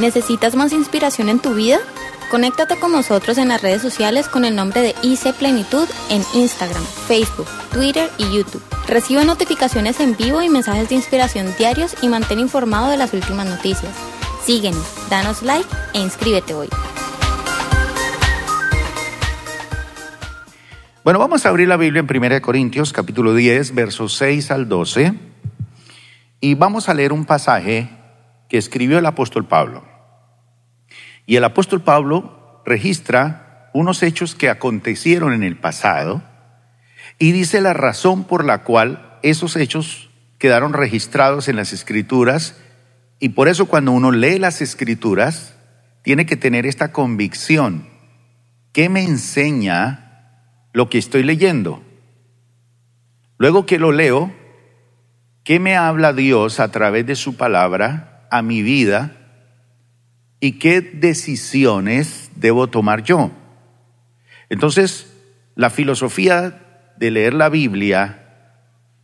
¿Necesitas más inspiración en tu vida? Conéctate con nosotros en las redes sociales con el nombre de IC Plenitud en Instagram, Facebook, Twitter y YouTube. Recibe notificaciones en vivo y mensajes de inspiración diarios y mantén informado de las últimas noticias. Síguenos, danos like e inscríbete hoy. Bueno, vamos a abrir la Biblia en 1 Corintios capítulo 10, versos 6 al 12 y vamos a leer un pasaje que escribió el apóstol Pablo. Y el apóstol Pablo registra unos hechos que acontecieron en el pasado y dice la razón por la cual esos hechos quedaron registrados en las escrituras y por eso cuando uno lee las escrituras tiene que tener esta convicción. ¿Qué me enseña lo que estoy leyendo? Luego que lo leo, ¿qué me habla Dios a través de su palabra a mi vida y qué decisiones debo tomar yo. Entonces, la filosofía de leer la Biblia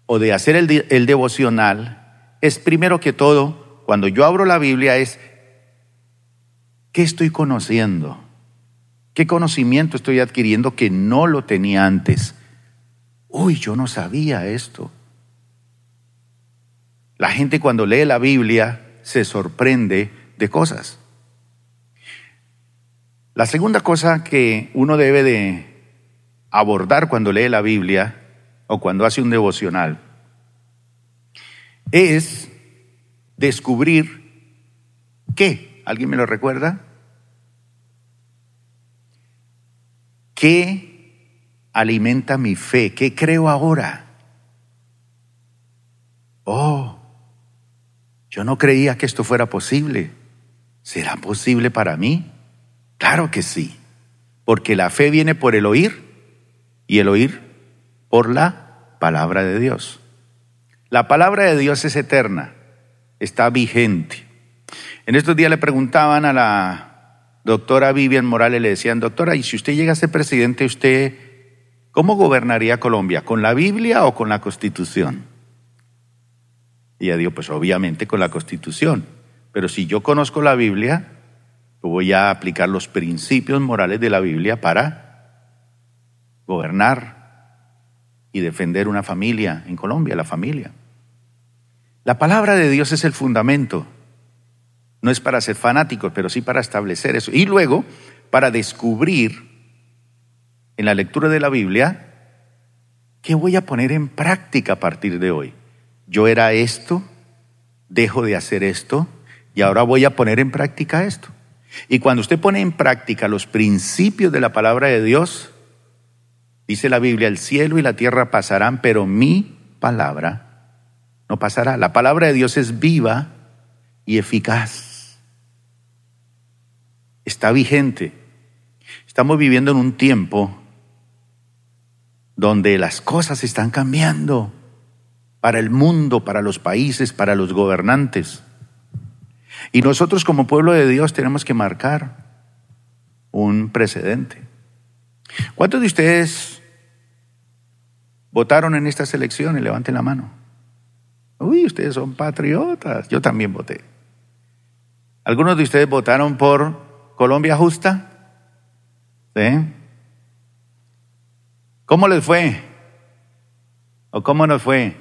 o de hacer el, devocional es primero que todo, cuando yo abro la Biblia, es ¿qué estoy conociendo? ¿Qué conocimiento estoy adquiriendo que no lo tenía antes? Uy, yo no sabía esto. La gente cuando lee la Biblia se sorprende de cosas. La segunda cosa que uno debe de abordar cuando lee la Biblia o cuando hace un devocional es descubrir qué. ¿Alguien me lo recuerda? ¿Qué alimenta mi fe? ¿Qué creo ahora? Oh, yo no creía que esto fuera posible. ¿Será posible para mí? Claro que sí, porque la fe viene por el oír y el oír por la palabra de Dios. La palabra de Dios es eterna, está vigente. En estos días le preguntaban a la doctora Vivian Morales, le decían, doctora, ¿y si usted llega a ser presidente, usted cómo gobernaría Colombia? ¿Con la Biblia o con la Constitución? Y ella dijo, pues obviamente con la Constitución. Pero si yo conozco la Biblia, voy a aplicar los principios morales de la Biblia para gobernar y defender una familia en Colombia, la familia. La palabra de Dios es el fundamento. No es para ser fanáticos, pero sí para establecer eso. Y luego, para descubrir en la lectura de la Biblia, ¿qué voy a poner en práctica a partir de hoy? Yo era esto, dejo de hacer esto, y ahora voy a poner en práctica esto. Y cuando usted pone en práctica los principios de la palabra de Dios, dice la Biblia, el cielo y la tierra pasarán, pero mi palabra no pasará. La palabra de Dios es viva y eficaz. Está vigente. Estamos viviendo en un tiempo donde las cosas están cambiando para el mundo, para los países, para los gobernantes. Y nosotros como pueblo de Dios tenemos que marcar un precedente. ¿Cuántos de ustedes votaron en estas elecciones? Levanten la mano. Uy, ustedes son patriotas. Yo también voté. ¿Algunos de ustedes votaron por Colombia Justa? ¿Sí? ¿Cómo les fue? ¿O cómo nos fue?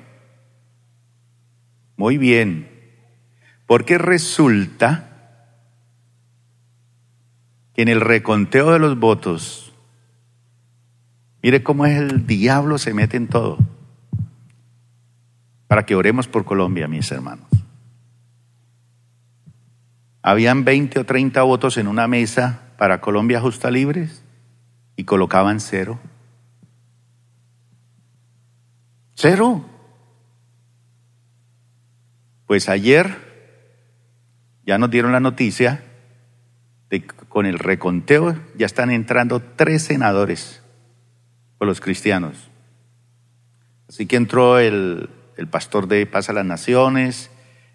Muy bien. Porque resulta que en el reconteo de los votos, mire cómo es el diablo se mete en todo. Para que oremos por Colombia, mis hermanos. Habían 20 o 30 votos en una mesa para Colombia Justa Libres y colocaban cero. Cero. Pues ayer ya nos dieron la noticia de con el reconteo ya están entrando tres senadores por los cristianos. Así que entró el, el pastor de Paz a las Naciones,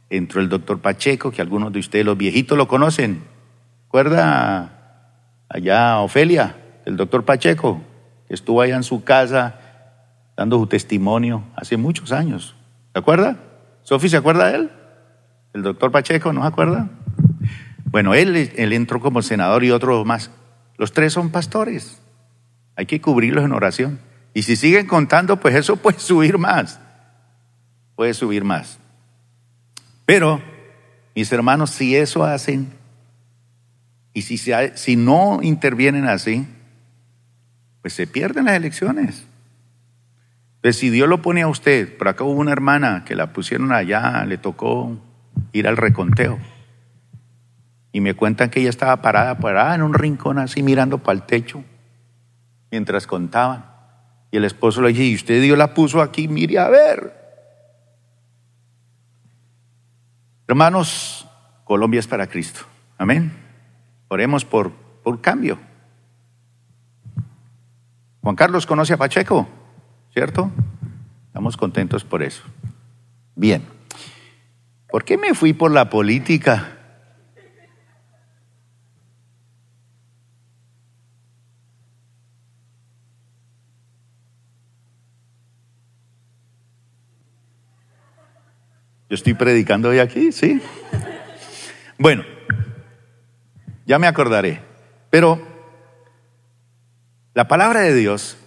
entró el doctor Pacheco, que algunos de ustedes, los viejitos, lo conocen. ¿Recuerda allá Ofelia, el doctor Pacheco, que estuvo allá en su casa dando su testimonio hace muchos años? ¿Se acuerda? ¿Sofi se acuerda de él? El doctor Pacheco, ¿no se acuerda? Bueno, él, entró como senador y otro más. Los tres son pastores. Hay que cubrirlos en oración. Y si siguen contando, pues eso puede subir más. Puede subir más. Pero, mis hermanos, si eso hacen, y si, si no intervienen así, pues se pierden las elecciones. Pues si Dios lo pone a usted, por acá hubo una hermana que la pusieron allá, le tocó ir al reconteo. Y me cuentan que ella estaba parada, parada en un rincón así mirando para el techo mientras contaban. Y el esposo le dice, ¿y usted Dios la puso aquí? Mire a ver. Hermanos, Colombia es para Cristo. Amén. Oremos por, por cambio. Juan Carlos conoce a Pacheco, ¿cierto? Estamos contentos por eso. Bien. ¿Por qué me fui por la política? Yo estoy predicando hoy aquí, ¿sí? Bueno, ya me acordaré. Pero la palabra de Dios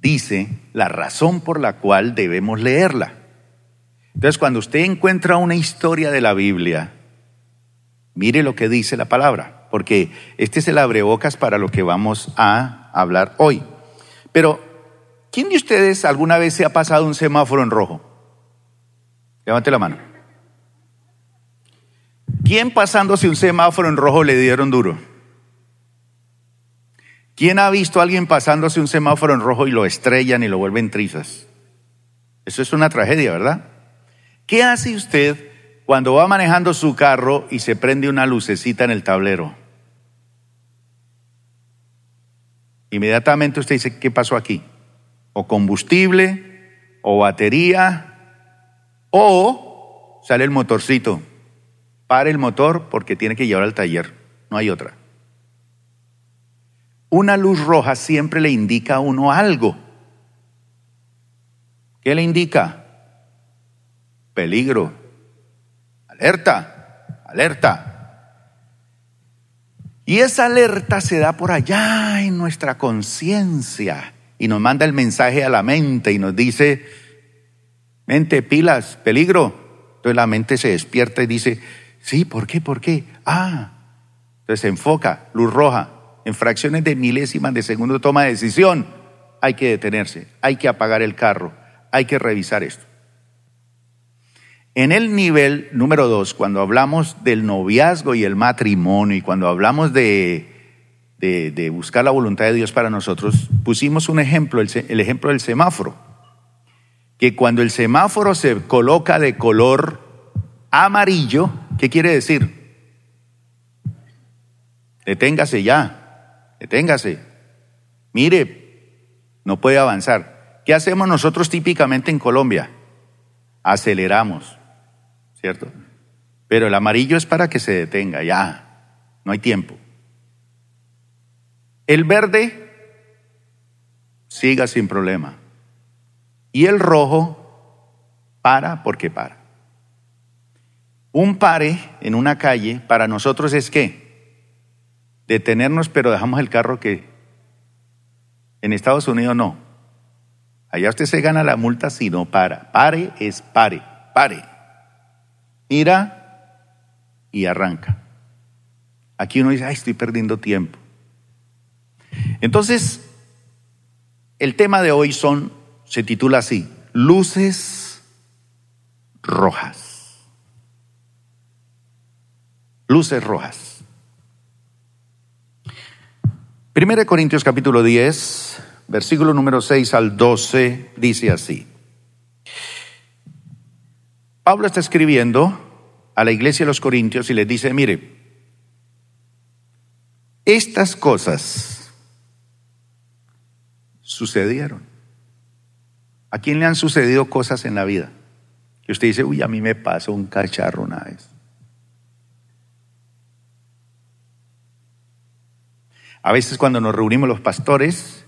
dice la razón por la cual debemos leerla. Entonces, cuando usted encuentra una historia de la Biblia, mire lo que dice la palabra, porque este es el abrebocas para lo que vamos a hablar hoy. Pero, ¿quién de ustedes alguna vez se ha pasado un semáforo en rojo? Levante la mano. ¿Quién pasándose un semáforo en rojo le dieron duro? ¿Quién ha visto a alguien pasándose un semáforo en rojo y lo estrellan y lo vuelven trizas? Eso es una tragedia, ¿verdad? ¿Qué hace usted cuando va manejando su carro y se prende una lucecita en el tablero? Inmediatamente usted dice, ¿qué pasó aquí? O combustible, o batería, o sale el motorcito. Para el motor porque tiene que llevar al taller. No hay otra. Una luz roja siempre le indica a uno algo. ¿Qué le indica? Peligro. Alerta. Alerta. Y esa alerta se da por allá en nuestra conciencia y nos manda el mensaje a la mente y nos dice, Mente, pilas, peligro. Entonces la mente se despierta y dice, sí, ¿por qué? ¿Por qué? Ah, entonces se enfoca, luz roja, en fracciones de milésimas de segundo toma decisión. Hay que detenerse, hay que apagar el carro, hay que revisar esto. En el nivel número dos, cuando hablamos del noviazgo y el matrimonio y cuando hablamos de, buscar la voluntad de Dios para nosotros, pusimos un ejemplo, el ejemplo del semáforo que cuando el semáforo se coloca de color amarillo, ¿qué quiere decir? Deténgase ya, deténgase. Mire, no puede avanzar. ¿Qué hacemos nosotros típicamente en Colombia? Aceleramos, ¿cierto? Pero el amarillo es para que se detenga, ya, no hay tiempo. El verde siga sin problema. Y el rojo para porque para. Un pare en una calle para nosotros es qué? Detenernos pero dejamos el carro que en Estados Unidos no. Allá usted se gana la multa si no para. Pare es pare, pare. Mira y arranca. Aquí uno dice, ay, estoy perdiendo tiempo. Entonces, el tema de hoy son se titula así, Luces Rojas. Luces Rojas. Primera de Corintios capítulo 10, versículo número 6 al 12, dice así. Pablo está escribiendo a la iglesia de los Corintios y les dice, mire, estas cosas sucedieron ¿A quién le han sucedido cosas en la vida? Que usted dice, uy, a mí me pasó un cacharro una vez. A veces cuando nos reunimos los pastores,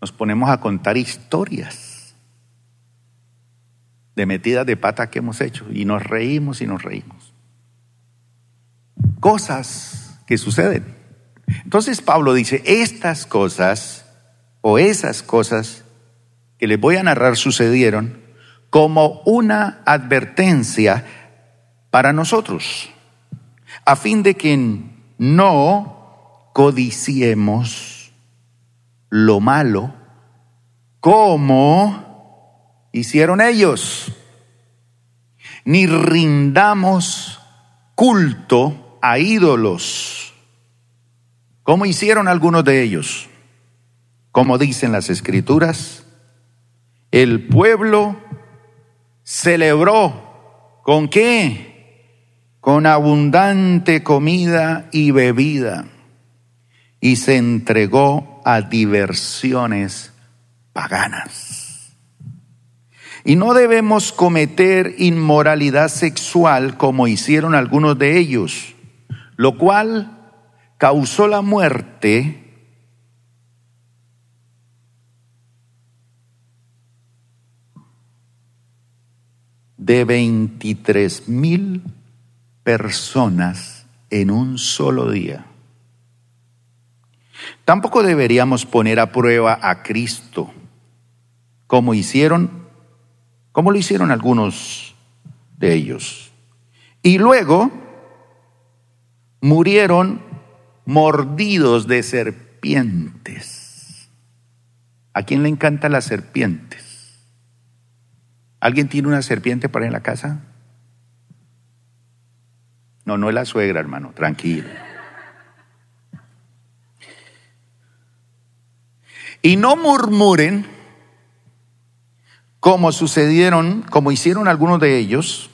nos ponemos a contar historias de metidas de pata que hemos hecho y nos reímos y nos reímos. cosas que suceden. Entonces Pablo dice, estas cosas o esas cosas que les voy a narrar sucedieron como una advertencia para nosotros, a fin de que no codiciemos lo malo como hicieron ellos, ni rindamos culto a ídolos, como hicieron algunos de ellos. Como dicen las escrituras, el pueblo celebró con qué? Con abundante comida y bebida y se entregó a diversiones paganas. Y no debemos cometer inmoralidad sexual como hicieron algunos de ellos, lo cual causó la muerte de 23 mil personas en un solo día. Tampoco deberíamos poner a prueba a Cristo, como hicieron, como lo hicieron algunos de ellos. Y luego murieron mordidos de serpientes. ¿A quién le encantan las serpientes? ¿Alguien tiene una serpiente para en la casa? No, no es la suegra, hermano, tranquilo. Y no murmuren como sucedieron, como hicieron algunos de ellos,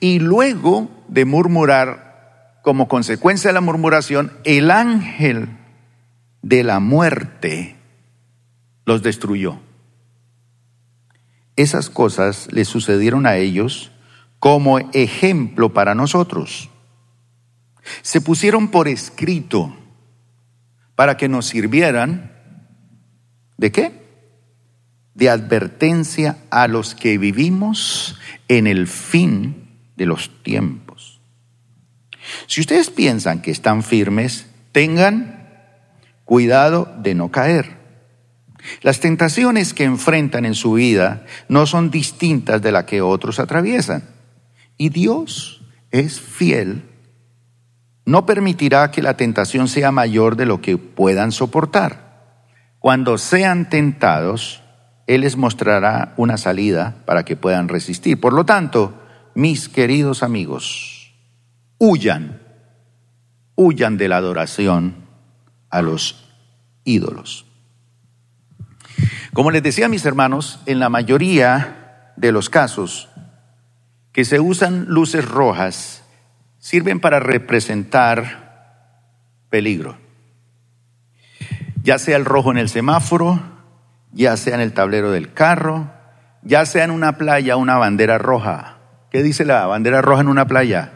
y luego de murmurar, como consecuencia de la murmuración, el ángel de la muerte los destruyó. Esas cosas le sucedieron a ellos como ejemplo para nosotros. Se pusieron por escrito para que nos sirvieran de qué? De advertencia a los que vivimos en el fin de los tiempos. Si ustedes piensan que están firmes, tengan cuidado de no caer. Las tentaciones que enfrentan en su vida no son distintas de las que otros atraviesan. Y Dios es fiel. No permitirá que la tentación sea mayor de lo que puedan soportar. Cuando sean tentados, Él les mostrará una salida para que puedan resistir. Por lo tanto, mis queridos amigos, huyan, huyan de la adoración a los ídolos. Como les decía mis hermanos, en la mayoría de los casos que se usan luces rojas, sirven para representar peligro. Ya sea el rojo en el semáforo, ya sea en el tablero del carro, ya sea en una playa una bandera roja. ¿Qué dice la bandera roja en una playa?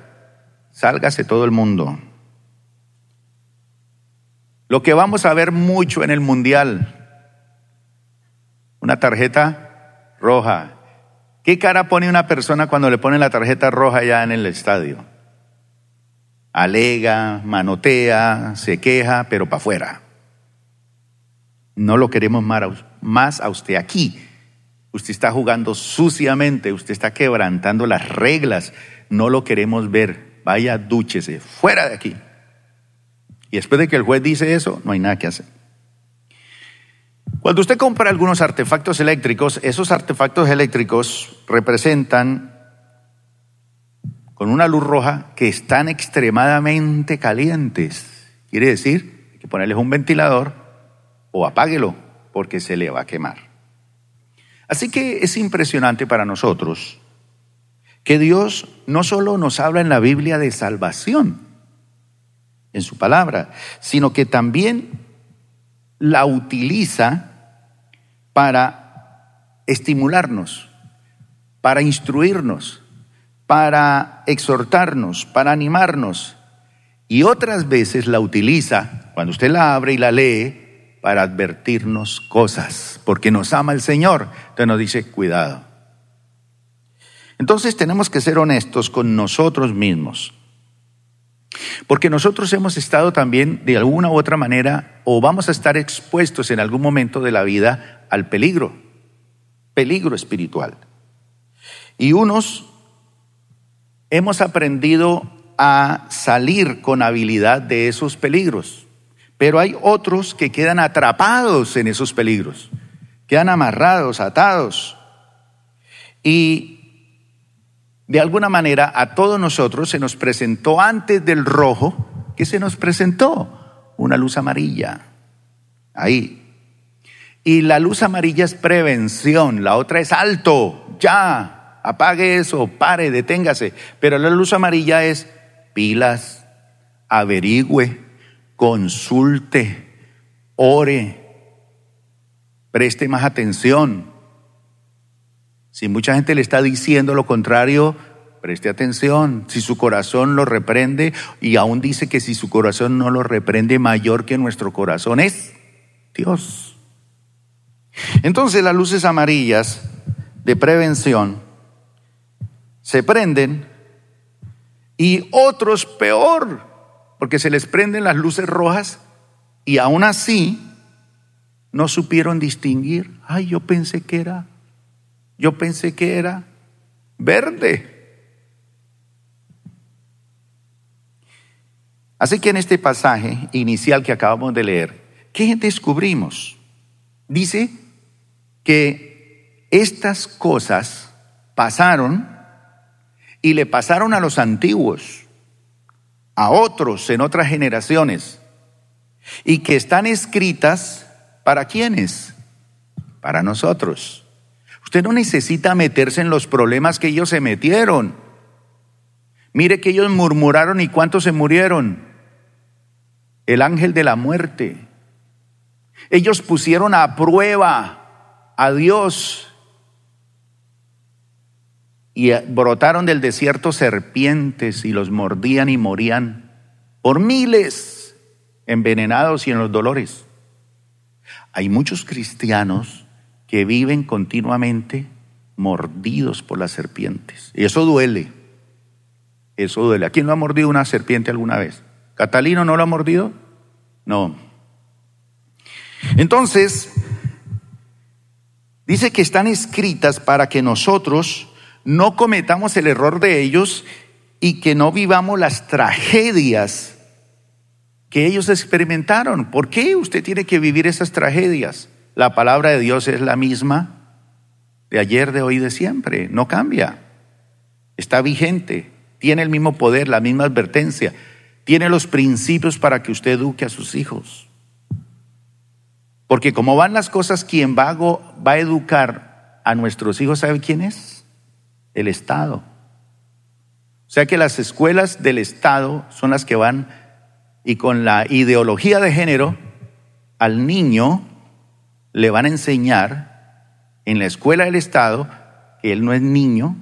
Sálgase todo el mundo. Lo que vamos a ver mucho en el mundial, una tarjeta roja. ¿Qué cara pone una persona cuando le pone la tarjeta roja ya en el estadio? Alega, manotea, se queja, pero para afuera. No lo queremos más a usted aquí. Usted está jugando suciamente, usted está quebrantando las reglas. No lo queremos ver. Vaya, dúchese, fuera de aquí. Y después de que el juez dice eso, no hay nada que hacer. Cuando usted compra algunos artefactos eléctricos, esos artefactos eléctricos representan con una luz roja que están extremadamente calientes. Quiere decir, hay que ponerles un ventilador o apáguelo porque se le va a quemar. Así que es impresionante para nosotros que Dios no solo nos habla en la Biblia de salvación, en su palabra, sino que también la utiliza para estimularnos, para instruirnos, para exhortarnos, para animarnos. Y otras veces la utiliza, cuando usted la abre y la lee, para advertirnos cosas, porque nos ama el Señor. Entonces nos dice, cuidado. Entonces tenemos que ser honestos con nosotros mismos. Porque nosotros hemos estado también de alguna u otra manera o vamos a estar expuestos en algún momento de la vida al peligro, peligro espiritual. Y unos hemos aprendido a salir con habilidad de esos peligros, pero hay otros que quedan atrapados en esos peligros, quedan amarrados, atados. Y de alguna manera a todos nosotros se nos presentó antes del rojo, que se nos presentó una luz amarilla. Ahí. Y la luz amarilla es prevención, la otra es alto, ya, apague eso, pare, deténgase. Pero la luz amarilla es pilas, averigüe, consulte, ore, preste más atención. Si mucha gente le está diciendo lo contrario, preste atención. Si su corazón lo reprende y aún dice que si su corazón no lo reprende, mayor que nuestro corazón es Dios. Entonces las luces amarillas de prevención se prenden y otros peor, porque se les prenden las luces rojas y aún así no supieron distinguir. Ay, yo pensé que era yo pensé que era verde. Así que en este pasaje inicial que acabamos de leer, ¿qué descubrimos? Dice que estas cosas pasaron y le pasaron a los antiguos, a otros en otras generaciones, y que están escritas para quiénes? Para nosotros. Usted no necesita meterse en los problemas que ellos se metieron. Mire que ellos murmuraron y cuántos se murieron. El ángel de la muerte. Ellos pusieron a prueba a Dios y brotaron del desierto serpientes y los mordían y morían por miles envenenados y en los dolores. Hay muchos cristianos que viven continuamente mordidos por las serpientes. Y eso duele. Eso duele. ¿A quién lo ha mordido una serpiente alguna vez? ¿Catalino no lo ha mordido? No. Entonces, dice que están escritas para que nosotros no cometamos el error de ellos y que no vivamos las tragedias que ellos experimentaron. ¿Por qué usted tiene que vivir esas tragedias? La palabra de Dios es la misma de ayer, de hoy, de siempre. No cambia. Está vigente. Tiene el mismo poder, la misma advertencia. Tiene los principios para que usted eduque a sus hijos. Porque como van las cosas, quien va a, va a educar a nuestros hijos, ¿sabe quién es? El Estado. O sea que las escuelas del Estado son las que van y con la ideología de género al niño le van a enseñar en la escuela del Estado que él no es niño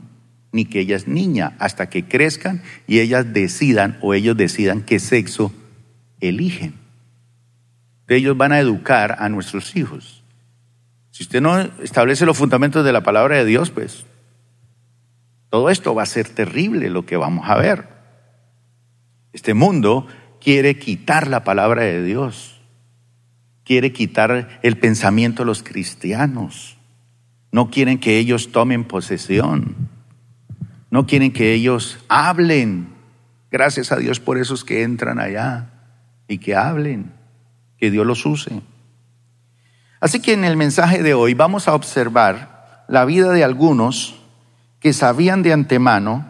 ni que ella es niña hasta que crezcan y ellas decidan o ellos decidan qué sexo eligen. Ellos van a educar a nuestros hijos. Si usted no establece los fundamentos de la palabra de Dios, pues todo esto va a ser terrible lo que vamos a ver. Este mundo quiere quitar la palabra de Dios quiere quitar el pensamiento a los cristianos. No quieren que ellos tomen posesión. No quieren que ellos hablen. Gracias a Dios por esos que entran allá y que hablen, que Dios los use. Así que en el mensaje de hoy vamos a observar la vida de algunos que sabían de antemano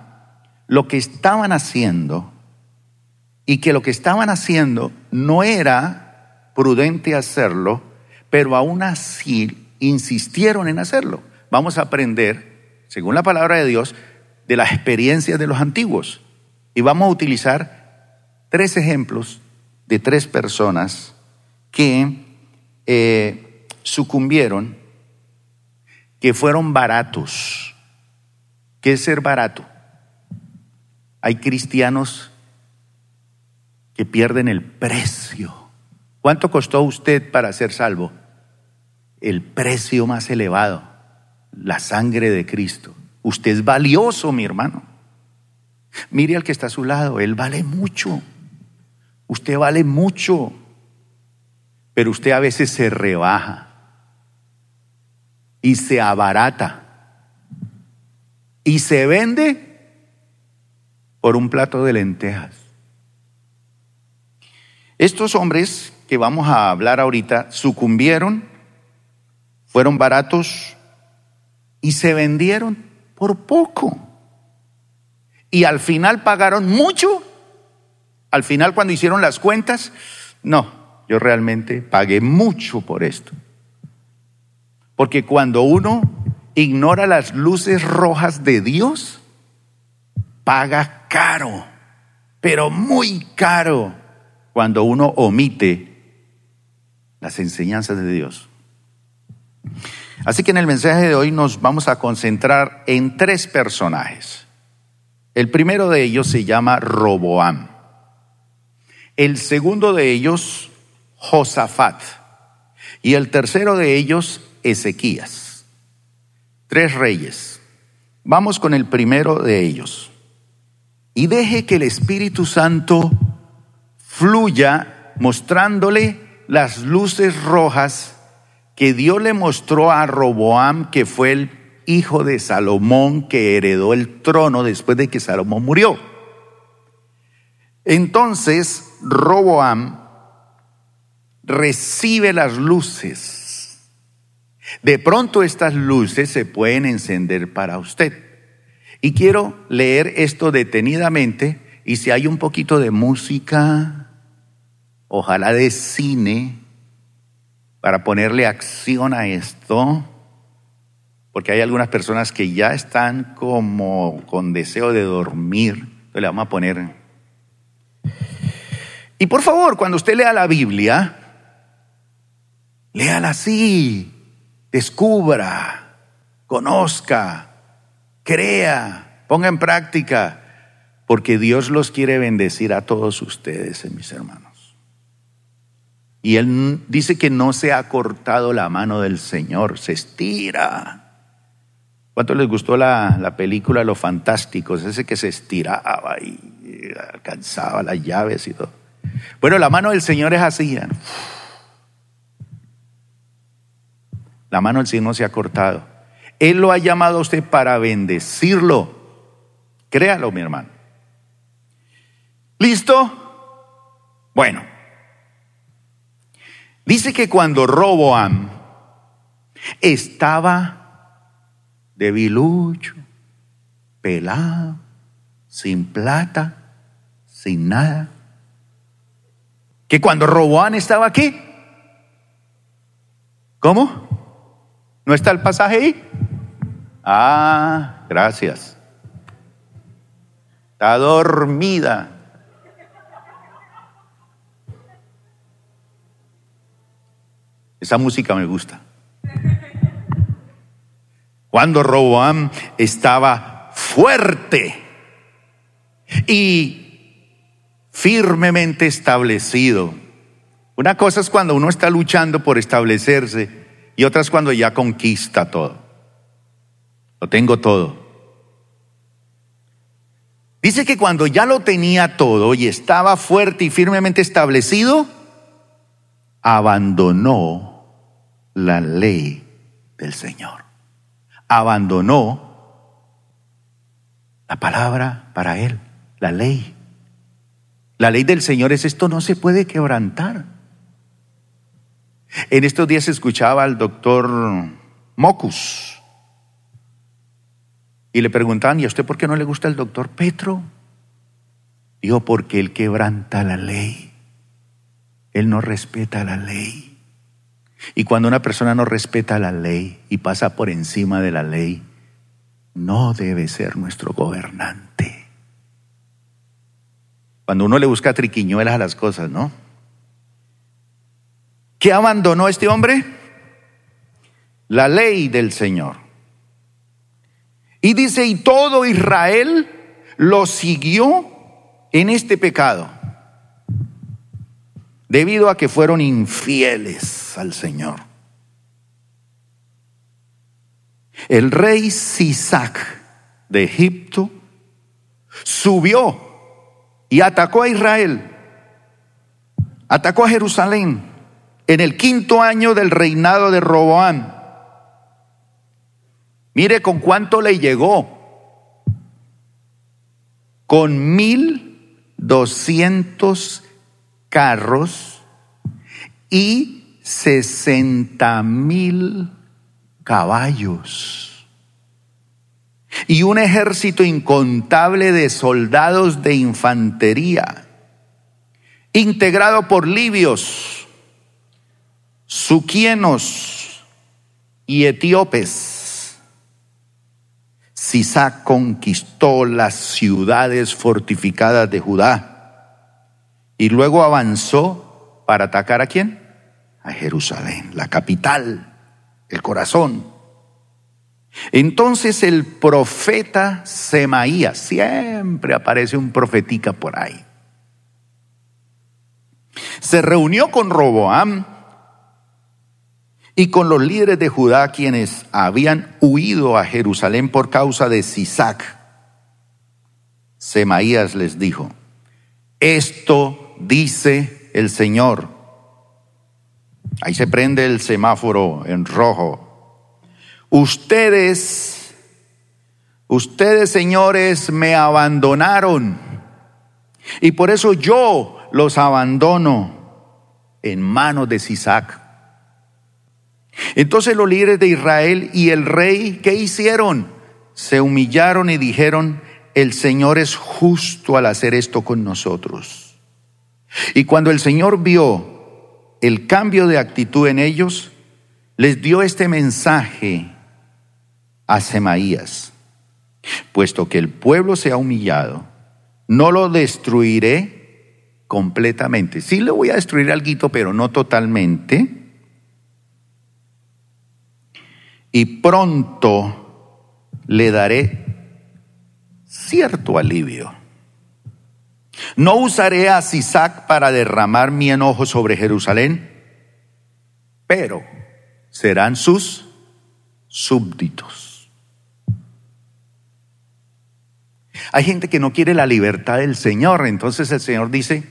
lo que estaban haciendo y que lo que estaban haciendo no era prudente hacerlo, pero aún así insistieron en hacerlo. Vamos a aprender, según la palabra de Dios, de las experiencias de los antiguos. Y vamos a utilizar tres ejemplos de tres personas que eh, sucumbieron, que fueron baratos. ¿Qué es ser barato? Hay cristianos que pierden el precio ¿Cuánto costó usted para ser salvo? El precio más elevado, la sangre de Cristo. Usted es valioso, mi hermano. Mire al que está a su lado, él vale mucho. Usted vale mucho, pero usted a veces se rebaja y se abarata y se vende por un plato de lentejas. Estos hombres que vamos a hablar ahorita sucumbieron, fueron baratos y se vendieron por poco. Y al final pagaron mucho. Al final cuando hicieron las cuentas, no, yo realmente pagué mucho por esto. Porque cuando uno ignora las luces rojas de Dios, paga caro, pero muy caro, cuando uno omite las enseñanzas de Dios. Así que en el mensaje de hoy nos vamos a concentrar en tres personajes. El primero de ellos se llama Roboam. El segundo de ellos, Josafat. Y el tercero de ellos, Ezequías. Tres reyes. Vamos con el primero de ellos. Y deje que el Espíritu Santo fluya mostrándole las luces rojas que Dios le mostró a Roboam, que fue el hijo de Salomón que heredó el trono después de que Salomón murió. Entonces Roboam recibe las luces de pronto estas luces se pueden encender para usted. Y quiero leer esto detenidamente y si hay un poquito de música, ojalá de cine, para ponerle acción a esto, porque hay algunas personas que ya están como con deseo de dormir, entonces le vamos a poner. Y por favor, cuando usted lea la Biblia, léala así, descubra, conozca, crea, ponga en práctica, porque Dios los quiere bendecir a todos ustedes, mis hermanos. Y Él dice que no se ha cortado la mano del Señor, se estira. ¿Cuánto les gustó la, la película Los Fantásticos? Ese que se estiraba y alcanzaba las llaves y todo. Bueno, la mano del Señor es así. La mano del Señor no se ha cortado. Él lo ha llamado a usted para bendecirlo. Créalo, mi hermano. ¿Listo? Bueno. Dice que cuando Roboam estaba debilucho, pelado, sin plata, sin nada, que cuando Roboam estaba aquí, ¿cómo? ¿No está el pasaje ahí? Ah, gracias. Está dormida. Esa música me gusta. Cuando Roboam estaba fuerte y firmemente establecido. Una cosa es cuando uno está luchando por establecerse y otras cuando ya conquista todo. Lo tengo todo. Dice que cuando ya lo tenía todo y estaba fuerte y firmemente establecido, abandonó la ley del Señor. Abandonó la palabra para él, la ley. La ley del Señor es esto no se puede quebrantar. En estos días escuchaba al doctor Mocus y le preguntaban, ¿y a usted por qué no le gusta el doctor Petro? Dijo, porque él quebranta la ley. Él no respeta la ley. Y cuando una persona no respeta la ley y pasa por encima de la ley, no debe ser nuestro gobernante. Cuando uno le busca triquiñuelas a las cosas, ¿no? ¿Qué abandonó este hombre? La ley del Señor. Y dice, y todo Israel lo siguió en este pecado, debido a que fueron infieles al Señor. El rey Sisac de Egipto subió y atacó a Israel atacó a Jerusalén en el quinto año del reinado de Roboam. Mire con cuánto le llegó. Con mil doscientos carros y sesenta mil caballos y un ejército incontable de soldados de infantería, integrado por libios, suquienos y etíopes. Sisac conquistó las ciudades fortificadas de Judá y luego avanzó para atacar a quién? A Jerusalén, la capital, el corazón. Entonces el profeta Semaías, siempre aparece un profetica por ahí, se reunió con Roboam y con los líderes de Judá quienes habían huido a Jerusalén por causa de Sisac. Semaías les dijo, esto dice el Señor. Ahí se prende el semáforo en rojo Ustedes, ustedes señores, me abandonaron. Y por eso yo los abandono en manos de Sisac. Entonces los líderes de Israel y el rey, ¿qué hicieron? Se humillaron y dijeron, el Señor es justo al hacer esto con nosotros. Y cuando el Señor vio el cambio de actitud en ellos, les dio este mensaje a Semaías, puesto que el pueblo se ha humillado, no lo destruiré completamente. Sí le voy a destruir algo, pero no totalmente. Y pronto le daré cierto alivio. No usaré a Sisac para derramar mi enojo sobre Jerusalén, pero serán sus súbditos. Hay gente que no quiere la libertad del Señor, entonces el Señor dice,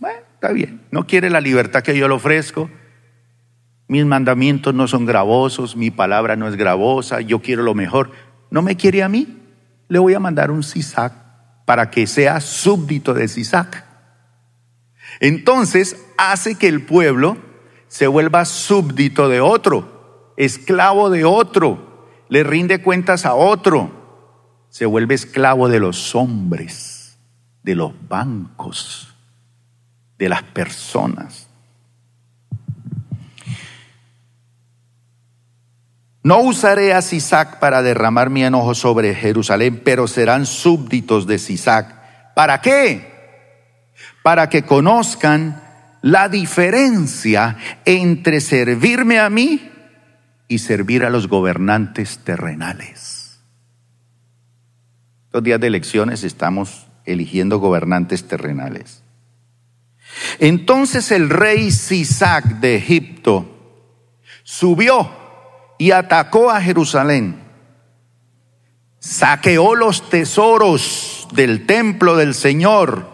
bueno, está bien, no quiere la libertad que yo le ofrezco, mis mandamientos no son gravosos, mi palabra no es gravosa, yo quiero lo mejor, no me quiere a mí, le voy a mandar un Sisac para que sea súbdito de Sisac. Entonces hace que el pueblo se vuelva súbdito de otro, esclavo de otro, le rinde cuentas a otro se vuelve esclavo de los hombres, de los bancos, de las personas. No usaré a Sisac para derramar mi enojo sobre Jerusalén, pero serán súbditos de Sisac. ¿Para qué? Para que conozcan la diferencia entre servirme a mí y servir a los gobernantes terrenales. Estos días de elecciones estamos eligiendo gobernantes terrenales. Entonces el rey Sisac de Egipto subió y atacó a Jerusalén. Saqueó los tesoros del templo del Señor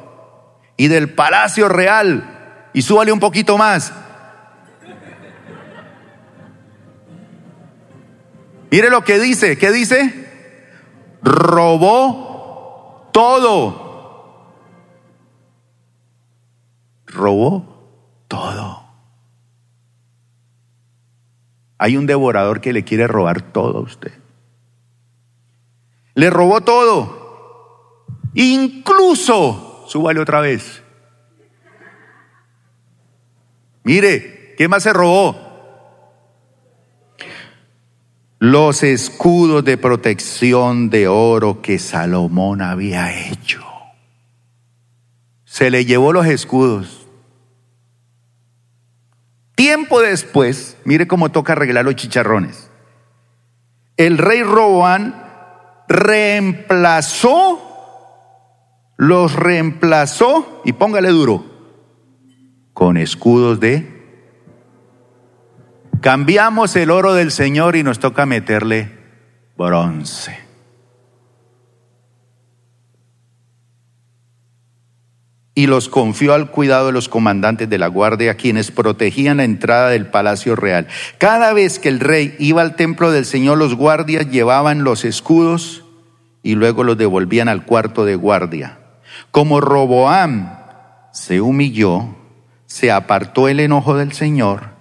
y del palacio real. Y súbale un poquito más. Mire lo que dice. ¿Qué dice? robó todo. Robó todo. Hay un devorador que le quiere robar todo a usted. Le robó todo. Incluso, súbale otra vez. Mire, ¿qué más se robó? los escudos de protección de oro que Salomón había hecho. Se le llevó los escudos. Tiempo después, mire cómo toca arreglar los chicharrones. El rey Roboán reemplazó, los reemplazó, y póngale duro, con escudos de Cambiamos el oro del Señor y nos toca meterle bronce. Y los confió al cuidado de los comandantes de la guardia, quienes protegían la entrada del palacio real. Cada vez que el rey iba al templo del Señor, los guardias llevaban los escudos y luego los devolvían al cuarto de guardia. Como Roboam se humilló, se apartó el enojo del Señor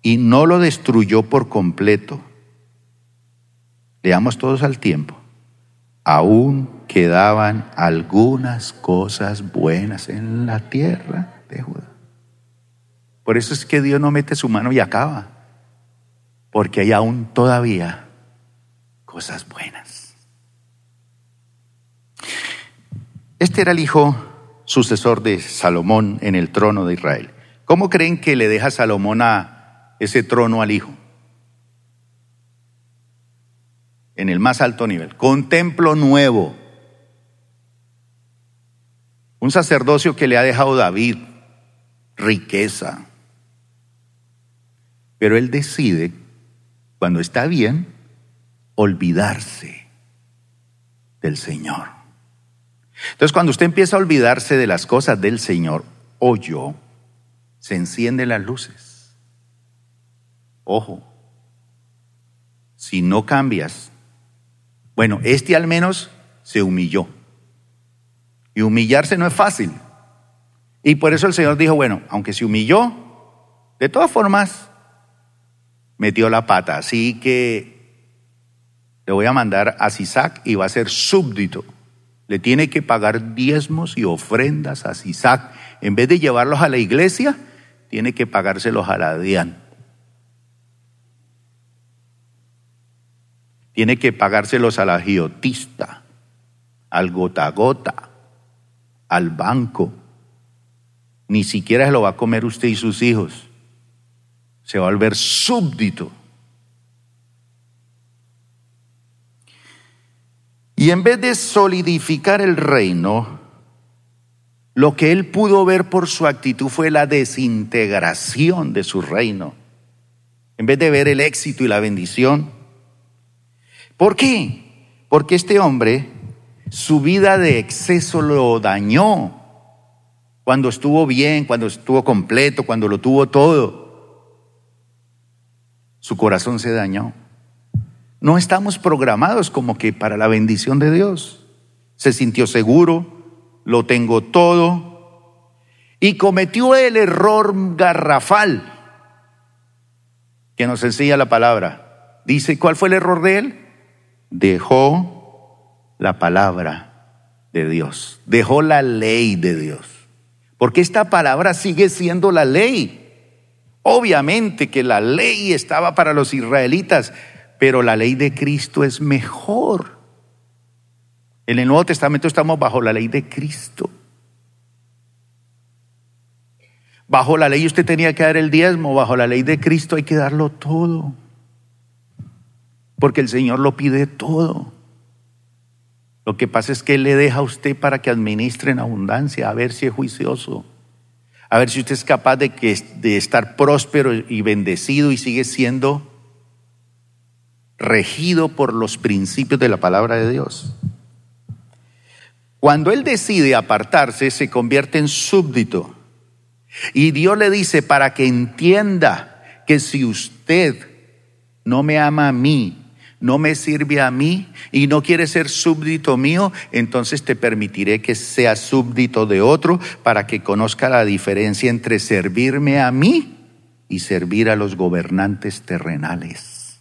y no lo destruyó por completo. Leamos todos al tiempo. Aún quedaban algunas cosas buenas en la tierra de Judá. Por eso es que Dios no mete su mano y acaba, porque hay aún todavía cosas buenas. Este era el hijo sucesor de Salomón en el trono de Israel. ¿Cómo creen que le deja Salomón a ese trono al hijo? En el más alto nivel, con templo nuevo un sacerdocio que le ha dejado David riqueza. Pero él decide, cuando está bien, olvidarse del Señor. Entonces, cuando usted empieza a olvidarse de las cosas del Señor o yo, se encienden las luces. Ojo, si no cambias, bueno, este al menos se humilló. Y humillarse no es fácil. Y por eso el Señor dijo, bueno, aunque se humilló, de todas formas, metió la pata. Así que le voy a mandar a Sisac y va a ser súbdito. Le tiene que pagar diezmos y ofrendas a Sisac. En vez de llevarlos a la iglesia, tiene que pagárselos a la. Tiene que pagárselos a la giotista, al gota gota al banco. Ni siquiera se lo va a comer usted y sus hijos. Se va a volver súbdito. Y en vez de solidificar el reino, lo que él pudo ver por su actitud fue la desintegración de su reino. En vez de ver el éxito y la bendición. ¿Por qué? Porque este hombre su vida de exceso lo dañó. Cuando estuvo bien, cuando estuvo completo, cuando lo tuvo todo, su corazón se dañó. No estamos programados como que para la bendición de Dios. Se sintió seguro, lo tengo todo, y cometió el error garrafal que nos enseña la palabra. Dice, ¿cuál fue el error de él? Dejó la palabra de Dios, dejó la ley de Dios. Porque esta palabra sigue siendo la ley. Obviamente que la ley estaba para los israelitas, pero la ley de Cristo es mejor. En el Nuevo Testamento estamos bajo la ley de Cristo. Bajo la ley usted tenía que dar el diezmo, bajo la ley de Cristo hay que darlo todo. Porque el Señor lo pide todo. Lo que pasa es que Él le deja a usted para que administre en abundancia, a ver si es juicioso, a ver si usted es capaz de, que, de estar próspero y bendecido y sigue siendo regido por los principios de la palabra de Dios. Cuando Él decide apartarse, se convierte en súbdito. Y Dios le dice, para que entienda que si usted no me ama a mí, no me sirve a mí y no quiere ser súbdito mío, entonces te permitiré que sea súbdito de otro para que conozca la diferencia entre servirme a mí y servir a los gobernantes terrenales.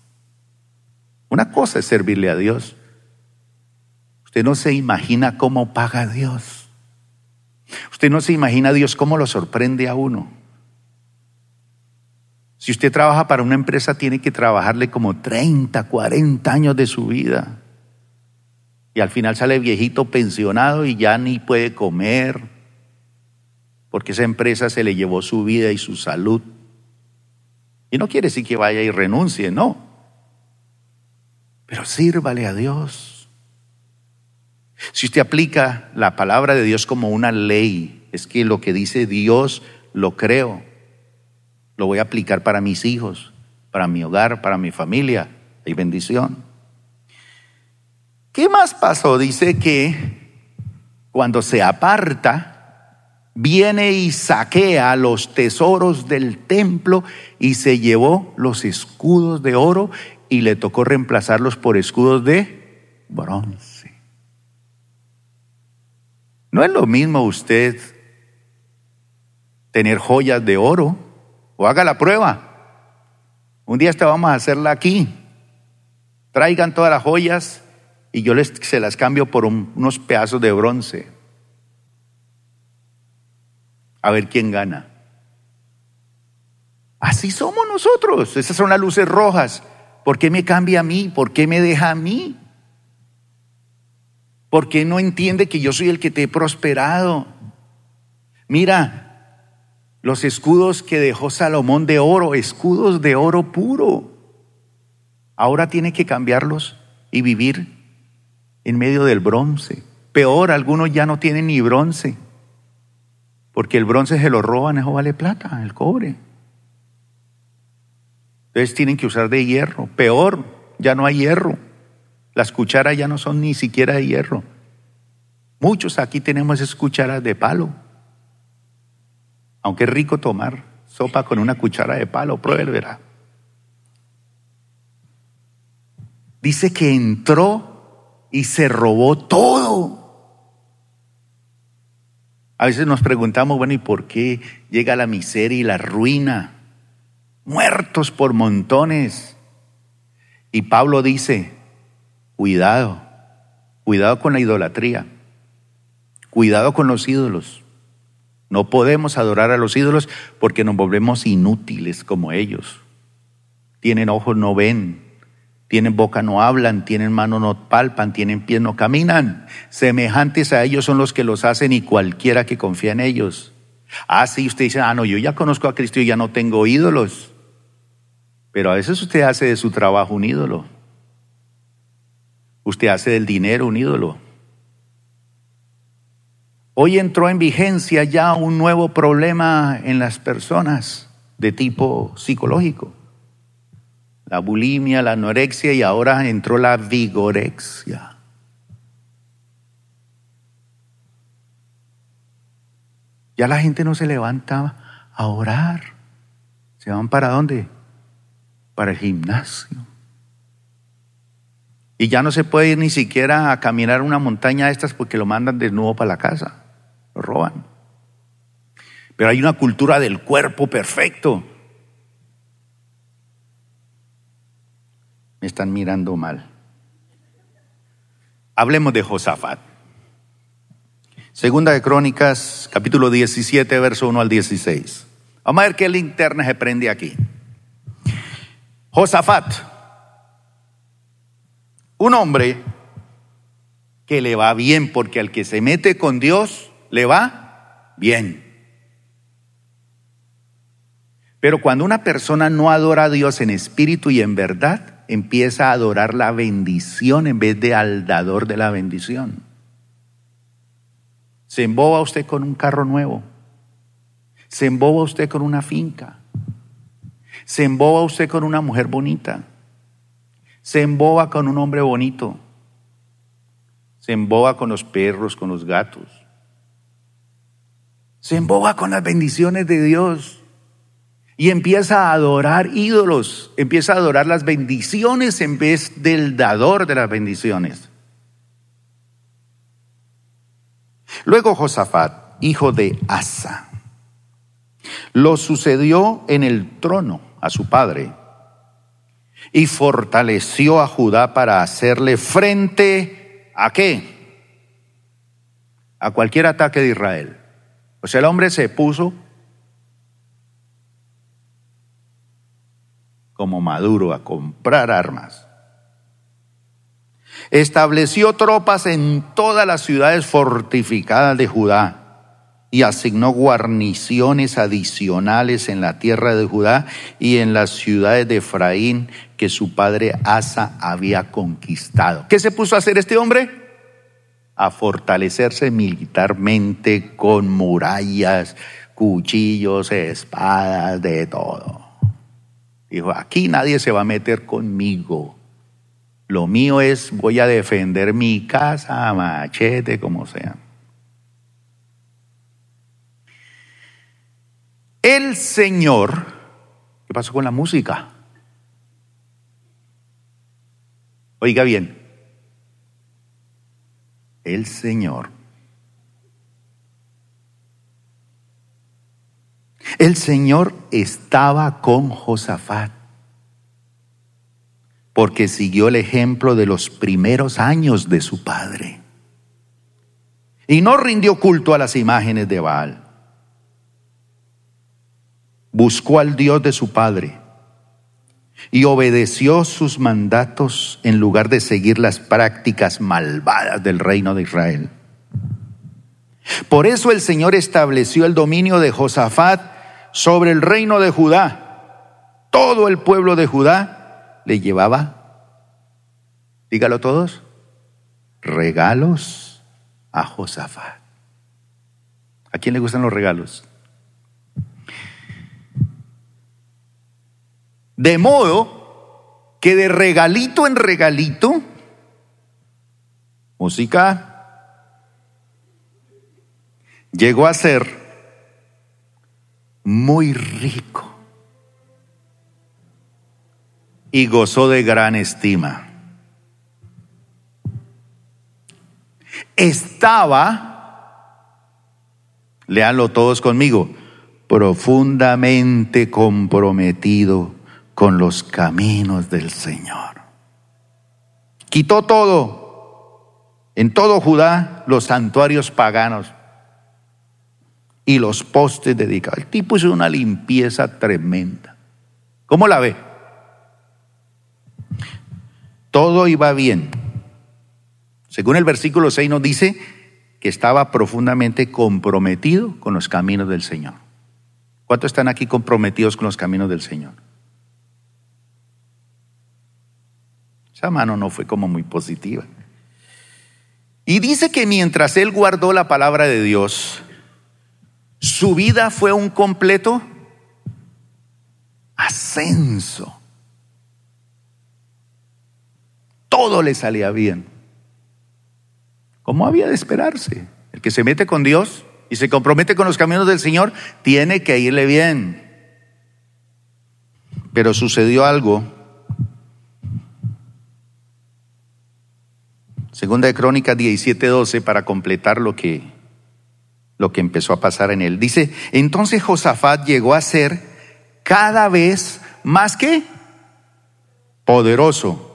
Una cosa es servirle a Dios. Usted no se imagina cómo paga Dios. Usted no se imagina a Dios cómo lo sorprende a uno. Si usted trabaja para una empresa, tiene que trabajarle como 30, 40 años de su vida. Y al final sale viejito pensionado y ya ni puede comer, porque esa empresa se le llevó su vida y su salud. Y no quiere decir que vaya y renuncie, no. Pero sírvale a Dios. Si usted aplica la palabra de Dios como una ley, es que lo que dice Dios lo creo. Lo voy a aplicar para mis hijos, para mi hogar, para mi familia. Hay bendición. ¿Qué más pasó? Dice que cuando se aparta, viene y saquea los tesoros del templo y se llevó los escudos de oro y le tocó reemplazarlos por escudos de bronce. No es lo mismo usted tener joyas de oro o haga la prueba. Un día esta vamos a hacerla aquí. Traigan todas las joyas y yo les, se las cambio por unos pedazos de bronce a ver quién gana. Así somos nosotros. Esas son las luces rojas. ¿Por qué me cambia a mí? ¿Por qué me deja a mí? ¿Por qué no entiende que yo soy el que te he prosperado? Mira, los escudos que dejó Salomón de oro, escudos de oro puro. Ahora tiene que cambiarlos y vivir en medio del bronce. Peor, algunos ya no tienen ni bronce. Porque el bronce se lo roban, eso vale plata, el cobre. Entonces tienen que usar de hierro. Peor, ya no hay hierro. Las cucharas ya no son ni siquiera de hierro. Muchos aquí tenemos esas cucharas de palo. Aunque es rico tomar sopa con una cuchara de palo, pruebe, verá. Dice que entró y se robó todo. A veces nos preguntamos, bueno, ¿y por qué llega la miseria y la ruina? Muertos por montones. Y Pablo dice, cuidado, cuidado con la idolatría, cuidado con los ídolos. No podemos adorar a los ídolos porque nos volvemos inútiles como ellos. Tienen ojos, no ven, tienen boca no hablan, tienen mano no palpan, tienen pies no caminan. Semejantes a ellos son los que los hacen y cualquiera que confía en ellos. Ah, sí, usted dice, ah, no, yo ya conozco a Cristo y ya no tengo ídolos. Pero a veces usted hace de su trabajo un ídolo. Usted hace del dinero un ídolo. Hoy entró en vigencia ya un nuevo problema en las personas de tipo psicológico la bulimia, la anorexia y ahora entró la vigorexia. Ya la gente no se levanta a orar. ¿Se van para dónde? Para el gimnasio. Y ya no se puede ir ni siquiera a caminar una montaña de estas porque lo mandan de nuevo para la casa. Lo roban. Pero hay una cultura del cuerpo perfecto. me están mirando mal. Hablemos de Josafat. Segunda de Crónicas, capítulo 17, verso 1 al 16. Vamos a ver qué linterna se prende aquí. Josafat, un hombre que le va bien, porque al que se mete con Dios le va bien. Pero cuando una persona no adora a Dios en espíritu y en verdad, empieza a adorar la bendición en vez de al dador de la bendición. Se emboba usted con un carro nuevo. Se emboba usted con una finca. Se emboba usted con una mujer bonita. Se emboba con un hombre bonito. Se emboba con los perros, con los gatos. Se emboba con las bendiciones de Dios. Y empieza a adorar ídolos, empieza a adorar las bendiciones en vez del dador de las bendiciones. Luego Josafat, hijo de Asa, lo sucedió en el trono a su padre y fortaleció a Judá para hacerle frente a qué? A cualquier ataque de Israel. O sea, el hombre se puso como Maduro a comprar armas. Estableció tropas en todas las ciudades fortificadas de Judá y asignó guarniciones adicionales en la tierra de Judá y en las ciudades de Efraín que su padre Asa había conquistado. ¿Qué se puso a hacer este hombre? A fortalecerse militarmente con murallas, cuchillos, espadas, de todo. Dijo, aquí nadie se va a meter conmigo. Lo mío es, voy a defender mi casa, machete, como sea. El Señor, ¿qué pasó con la música? Oiga bien, el Señor. El Señor estaba con Josafat porque siguió el ejemplo de los primeros años de su padre. Y no rindió culto a las imágenes de Baal. Buscó al Dios de su padre y obedeció sus mandatos en lugar de seguir las prácticas malvadas del reino de Israel. Por eso el Señor estableció el dominio de Josafat sobre el reino de Judá. Todo el pueblo de Judá le llevaba, dígalo todos, regalos a Josafat. ¿A quién le gustan los regalos? De modo que de regalito en regalito, música llegó a ser muy rico y gozó de gran estima. Estaba, leanlo todos conmigo, profundamente comprometido con los caminos del Señor. Quitó todo, en todo Judá, los santuarios paganos y los postes dedicados. El tipo hizo una limpieza tremenda. ¿Cómo la ve? Todo iba bien. Según el versículo 6 nos dice que estaba profundamente comprometido con los caminos del Señor. ¿Cuántos están aquí comprometidos con los caminos del Señor? Esa mano no fue como muy positiva. Y dice que mientras él guardó la palabra de Dios, su vida fue un completo ascenso. Todo le salía bien. ¿Cómo había de esperarse? El que se mete con Dios y se compromete con los caminos del Señor, tiene que irle bien. Pero sucedió algo Segunda de Crónicas 17:12 para completar lo que, lo que empezó a pasar en él. Dice, entonces Josafat llegó a ser cada vez más que poderoso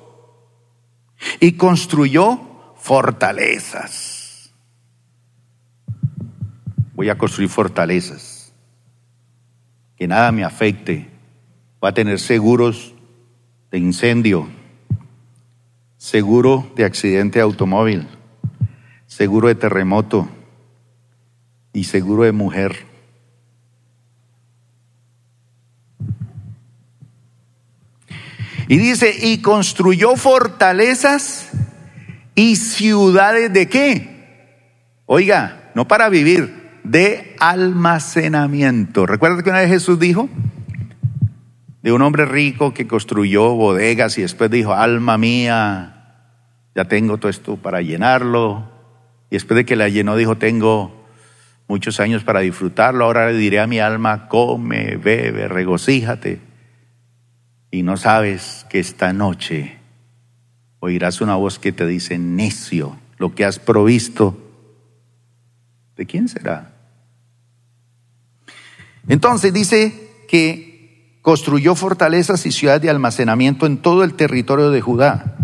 y construyó fortalezas. Voy a construir fortalezas. Que nada me afecte. Voy a tener seguros de incendio seguro de accidente automóvil, seguro de terremoto y seguro de mujer. Y dice, y construyó fortalezas y ciudades de qué? Oiga, no para vivir, de almacenamiento. ¿Recuerda que una vez Jesús dijo? De un hombre rico que construyó bodegas y después dijo, alma mía, ya tengo todo esto para llenarlo. Y después de que la llenó dijo, tengo muchos años para disfrutarlo, ahora le diré a mi alma, come, bebe, regocíjate. Y no sabes que esta noche oirás una voz que te dice, necio, lo que has provisto, ¿de quién será? Entonces dice que construyó fortalezas y ciudades de almacenamiento en todo el territorio de Judá.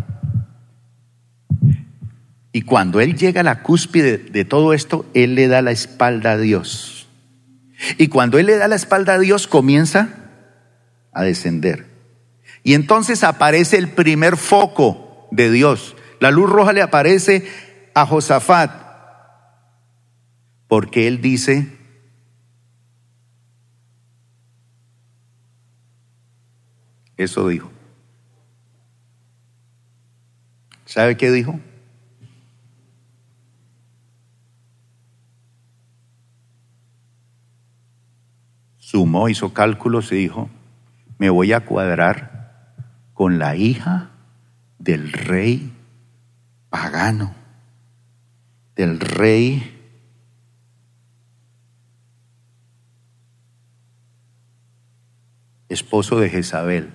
Y cuando él llega a la cúspide de todo esto, él le da la espalda a Dios. Y cuando él le da la espalda a Dios, comienza a descender. Y entonces aparece el primer foco de Dios. La luz roja le aparece a Josafat, porque él dice, Eso dijo. ¿Sabe qué dijo? Sumó, hizo cálculos y dijo, me voy a cuadrar con la hija del rey pagano, del rey esposo de Jezabel.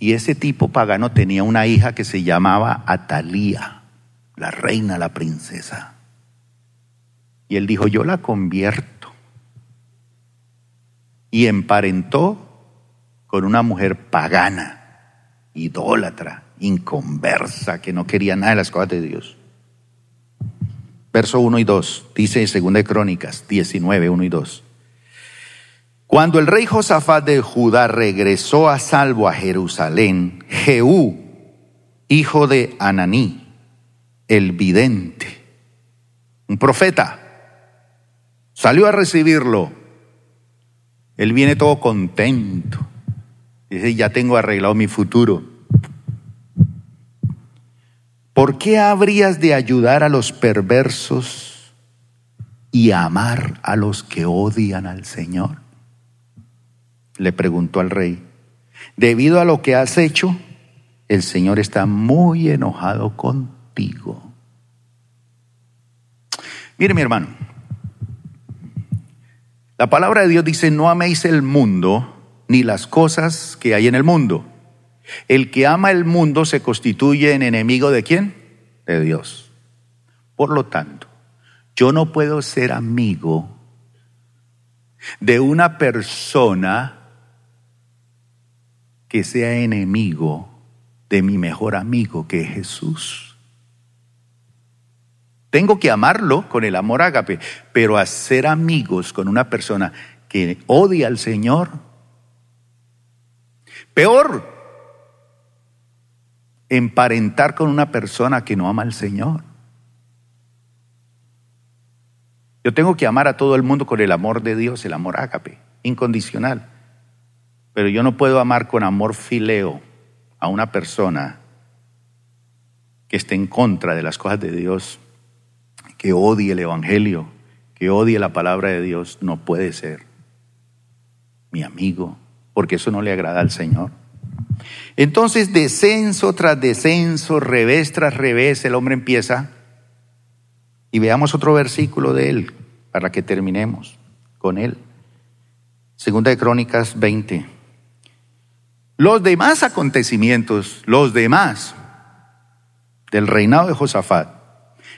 Y ese tipo pagano tenía una hija que se llamaba Atalía, la reina, la princesa. Y él dijo, yo la convierto. Y emparentó con una mujer pagana, idólatra, inconversa, que no quería nada de las cosas de Dios. Verso 1 y 2, dice en 2 Crónicas 19, 1 y 2. Cuando el rey Josafat de Judá regresó a salvo a Jerusalén, Jehú, hijo de Ananí, el vidente, un profeta, salió a recibirlo. Él viene todo contento. Dice, ya tengo arreglado mi futuro. ¿Por qué habrías de ayudar a los perversos y amar a los que odian al Señor? Le preguntó al rey. Debido a lo que has hecho, el Señor está muy enojado contigo. Mire mi hermano, la palabra de Dios dice, no améis el mundo ni las cosas que hay en el mundo. El que ama el mundo se constituye en enemigo de quién? De Dios. Por lo tanto, yo no puedo ser amigo de una persona que sea enemigo de mi mejor amigo que es Jesús. Tengo que amarlo con el amor ágape, pero hacer amigos con una persona que odia al Señor, peor, emparentar con una persona que no ama al Señor. Yo tengo que amar a todo el mundo con el amor de Dios, el amor ágape, incondicional. Pero yo no puedo amar con amor fileo a una persona que esté en contra de las cosas de Dios, que odie el Evangelio, que odie la palabra de Dios. No puede ser mi amigo, porque eso no le agrada al Señor. Entonces, descenso tras descenso, revés tras revés, el hombre empieza. Y veamos otro versículo de él para que terminemos con él. Segunda de Crónicas 20. Los demás acontecimientos, los demás del reinado de Josafat,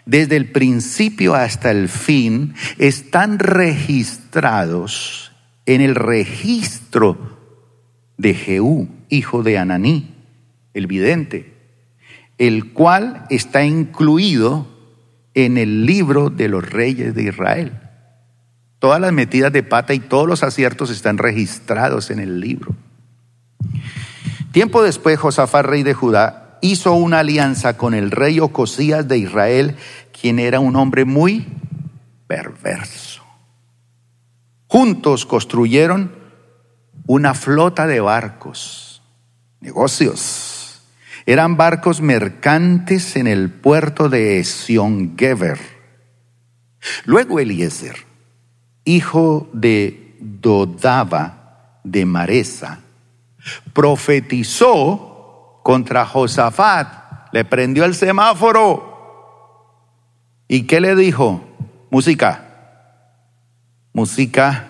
desde el principio hasta el fin, están registrados en el registro de Jehú, hijo de Ananí, el vidente, el cual está incluido en el libro de los reyes de Israel. Todas las metidas de pata y todos los aciertos están registrados en el libro. Tiempo después, Josafat, rey de Judá, hizo una alianza con el rey Ocosías de Israel, quien era un hombre muy perverso. Juntos construyeron una flota de barcos, negocios. Eran barcos mercantes en el puerto de Esión Geber. Luego Eliezer, hijo de Dodaba de Maresa, profetizó contra Josafat, le prendió el semáforo. ¿Y qué le dijo? Música, música,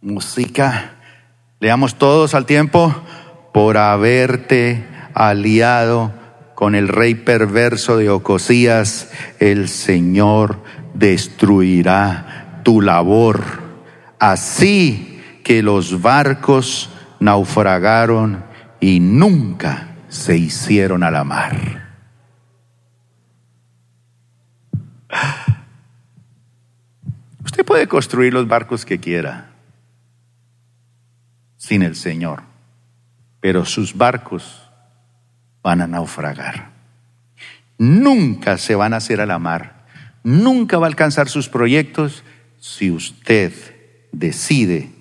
música Leamos todos al tiempo, por haberte aliado con el rey perverso de Ocosías, el Señor destruirá tu labor. Así que los barcos naufragaron y nunca se hicieron a la mar. Usted puede construir los barcos que quiera sin el Señor, pero sus barcos van a naufragar. Nunca se van a hacer a la mar, nunca va a alcanzar sus proyectos si usted decide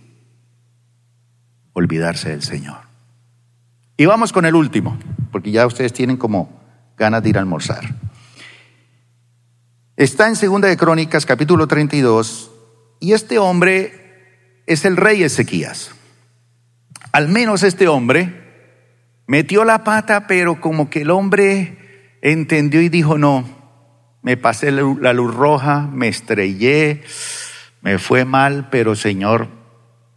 olvidarse del Señor. Y vamos con el último, porque ya ustedes tienen como ganas de ir a almorzar. Está en Segunda de Crónicas, capítulo 32, y este hombre es el rey Ezequías. Al menos este hombre metió la pata, pero como que el hombre entendió y dijo, no, me pasé la luz roja, me estrellé, me fue mal, pero Señor,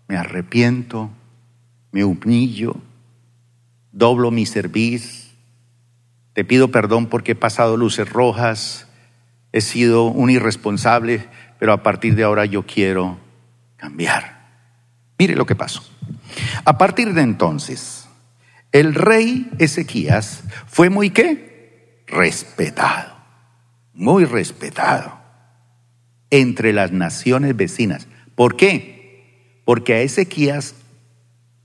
me arrepiento, me humillo, doblo mi cerviz, te pido perdón porque he pasado luces rojas, he sido un irresponsable, pero a partir de ahora yo quiero cambiar. Mire lo que pasó. A partir de entonces, el rey Ezequías fue muy qué? Respetado, muy respetado entre las naciones vecinas. ¿Por qué? Porque a Ezequías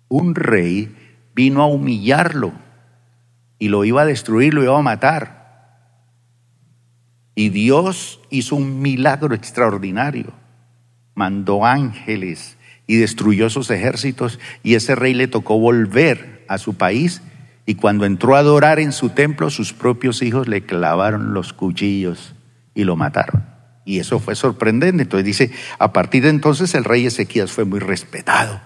un rey vino a humillarlo y lo iba a destruir, lo iba a matar. Y Dios hizo un milagro extraordinario. Mandó ángeles y destruyó sus ejércitos y ese rey le tocó volver a su país y cuando entró a adorar en su templo sus propios hijos le clavaron los cuchillos y lo mataron. Y eso fue sorprendente. Entonces dice, a partir de entonces el rey Ezequías fue muy respetado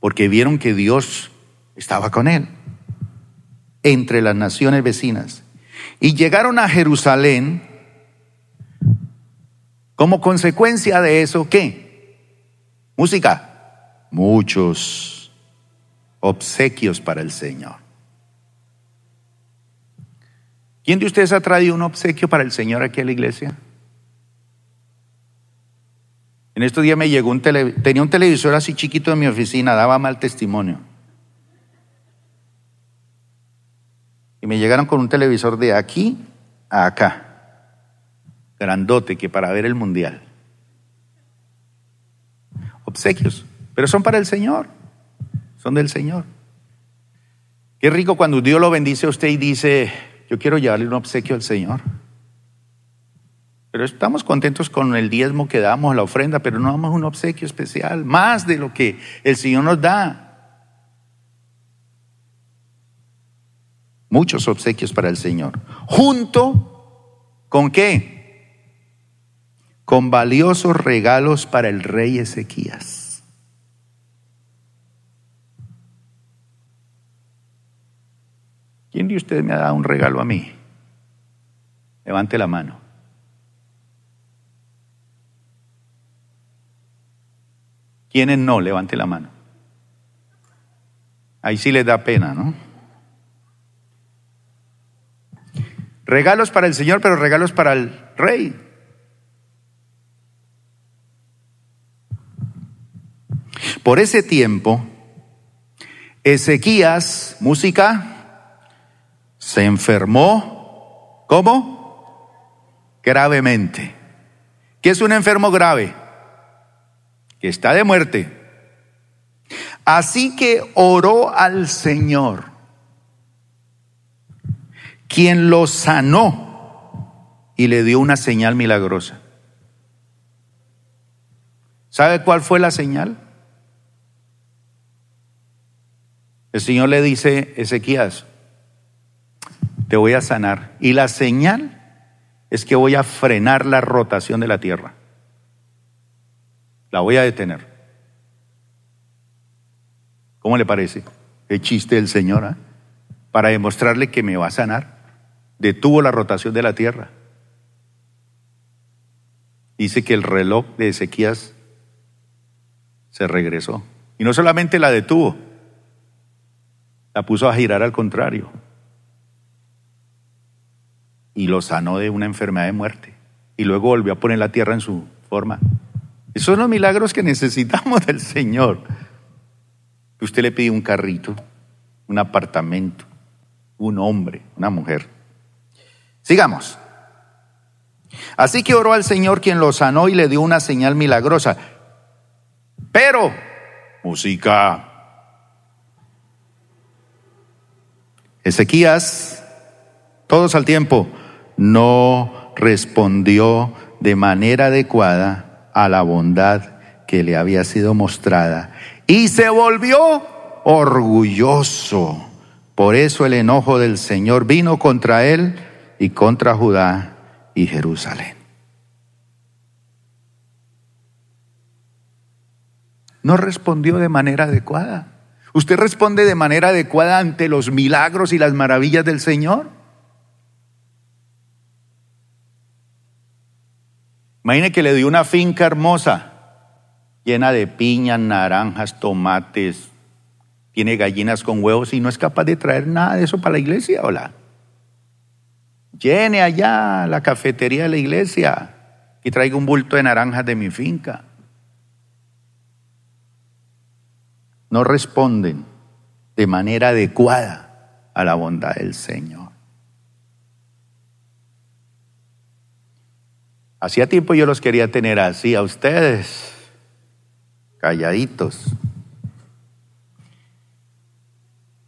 porque vieron que Dios estaba con él entre las naciones vecinas. Y llegaron a Jerusalén. Como consecuencia de eso, ¿qué? Música. Muchos obsequios para el Señor. ¿Quién de ustedes ha traído un obsequio para el Señor aquí a la iglesia? En estos días me llegó un tele, tenía un televisor así chiquito en mi oficina, daba mal testimonio. Y me llegaron con un televisor de aquí a acá, grandote, que para ver el mundial. Obsequios, pero son para el Señor, son del Señor. Qué rico cuando Dios lo bendice a usted y dice, yo quiero llevarle un obsequio al Señor. Pero estamos contentos con el diezmo que damos, la ofrenda, pero no damos un obsequio especial, más de lo que el Señor nos da. muchos obsequios para el Señor. Junto con qué? Con valiosos regalos para el rey Ezequías. ¿Quién de ustedes me ha dado un regalo a mí? Levante la mano. ¿Quiénes no? Levante la mano. Ahí sí les da pena, ¿no? Regalos para el Señor, pero regalos para el rey. Por ese tiempo, Ezequías, música, se enfermó, ¿cómo? Gravemente. ¿Qué es un enfermo grave? Que está de muerte. Así que oró al Señor quien lo sanó y le dio una señal milagrosa. ¿Sabe cuál fue la señal? El Señor le dice, Ezequías, te voy a sanar. Y la señal es que voy a frenar la rotación de la tierra. La voy a detener. ¿Cómo le parece? Qué chiste el Señor, ¿eh? Para demostrarle que me va a sanar detuvo la rotación de la tierra. Dice que el reloj de Ezequías se regresó. Y no solamente la detuvo, la puso a girar al contrario. Y lo sanó de una enfermedad de muerte. Y luego volvió a poner la tierra en su forma. Esos son los milagros que necesitamos del Señor. Usted le pide un carrito, un apartamento, un hombre, una mujer. Sigamos. Así que oró al Señor quien lo sanó y le dio una señal milagrosa. Pero, música. Ezequías, todos al tiempo, no respondió de manera adecuada a la bondad que le había sido mostrada y se volvió orgulloso. Por eso el enojo del Señor vino contra él y contra Judá y Jerusalén. No respondió de manera adecuada. ¿Usted responde de manera adecuada ante los milagros y las maravillas del Señor? Imagine que le dio una finca hermosa llena de piñas, naranjas, tomates, tiene gallinas con huevos y no es capaz de traer nada de eso para la iglesia, hola. Llene allá la cafetería de la iglesia y traiga un bulto de naranjas de mi finca. No responden de manera adecuada a la bondad del Señor. Hacía tiempo yo los quería tener así a ustedes, calladitos.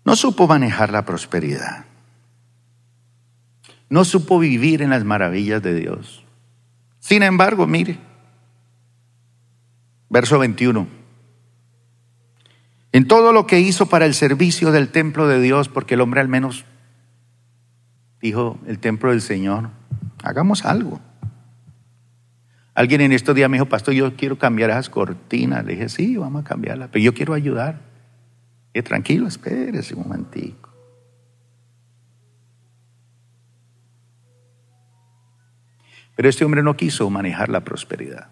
No supo manejar la prosperidad. No supo vivir en las maravillas de Dios. Sin embargo, mire, verso 21. En todo lo que hizo para el servicio del templo de Dios, porque el hombre al menos dijo, el templo del Señor, hagamos algo. Alguien en estos días me dijo, pastor, yo quiero cambiar esas cortinas. Le dije, sí, vamos a cambiarlas, pero yo quiero ayudar. Y tranquilo, espérese un momentico. Pero este hombre no quiso manejar la prosperidad.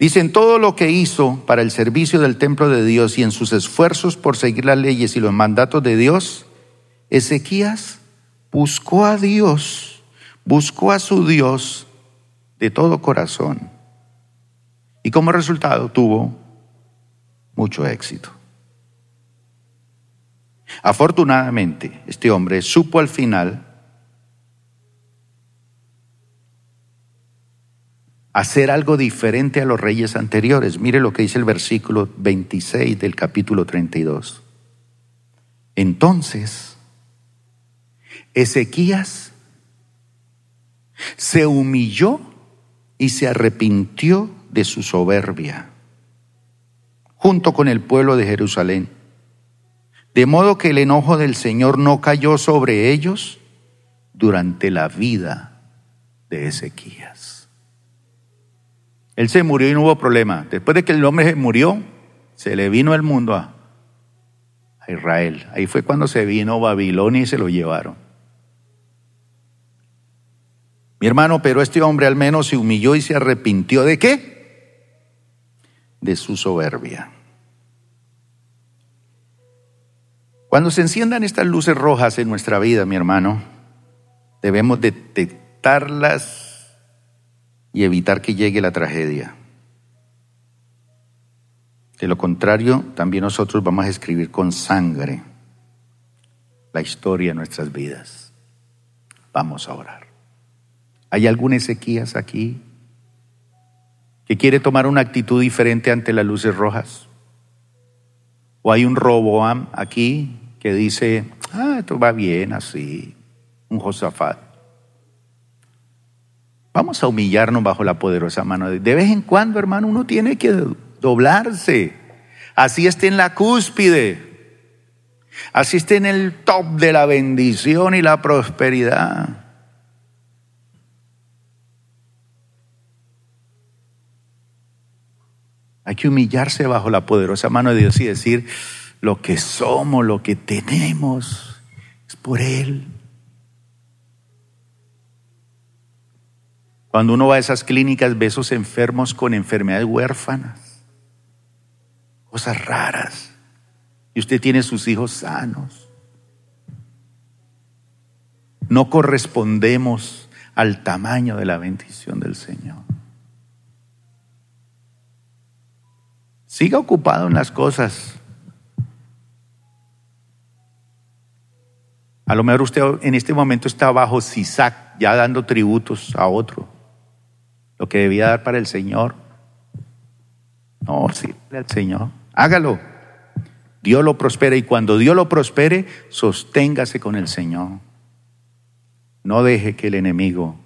Dicen todo lo que hizo para el servicio del templo de Dios y en sus esfuerzos por seguir las leyes y los mandatos de Dios, Ezequías buscó a Dios, buscó a su Dios de todo corazón. Y como resultado tuvo mucho éxito. Afortunadamente, este hombre supo al final hacer algo diferente a los reyes anteriores. Mire lo que dice el versículo 26 del capítulo 32. Entonces, Ezequías se humilló y se arrepintió de su soberbia, junto con el pueblo de Jerusalén. De modo que el enojo del Señor no cayó sobre ellos durante la vida de Ezequías. Él se murió y no hubo problema. Después de que el hombre murió, se le vino el mundo a, a Israel. Ahí fue cuando se vino Babilonia y se lo llevaron. Mi hermano, pero este hombre al menos se humilló y se arrepintió de qué? De su soberbia. Cuando se enciendan estas luces rojas en nuestra vida, mi hermano, debemos detectarlas y evitar que llegue la tragedia. De lo contrario, también nosotros vamos a escribir con sangre la historia de nuestras vidas. Vamos a orar. ¿Hay algún Ezequías aquí que quiere tomar una actitud diferente ante las luces rojas? ¿O hay un Roboam aquí que dice, ah, esto va bien así, un Josafat? Vamos a humillarnos bajo la poderosa mano de De vez en cuando, hermano, uno tiene que doblarse. Así esté en la cúspide. Así esté en el top de la bendición y la prosperidad. Hay que humillarse bajo la poderosa mano de Dios y decir, lo que somos, lo que tenemos, es por Él. Cuando uno va a esas clínicas, ve esos enfermos con enfermedades huérfanas, cosas raras, y usted tiene sus hijos sanos. No correspondemos al tamaño de la bendición del Señor. Siga ocupado en las cosas. A lo mejor usted en este momento está bajo Sisac, ya dando tributos a otro. Lo que debía dar para el Señor. No, sirve al Señor. Hágalo. Dios lo prospera y cuando Dios lo prospere, sosténgase con el Señor. No deje que el enemigo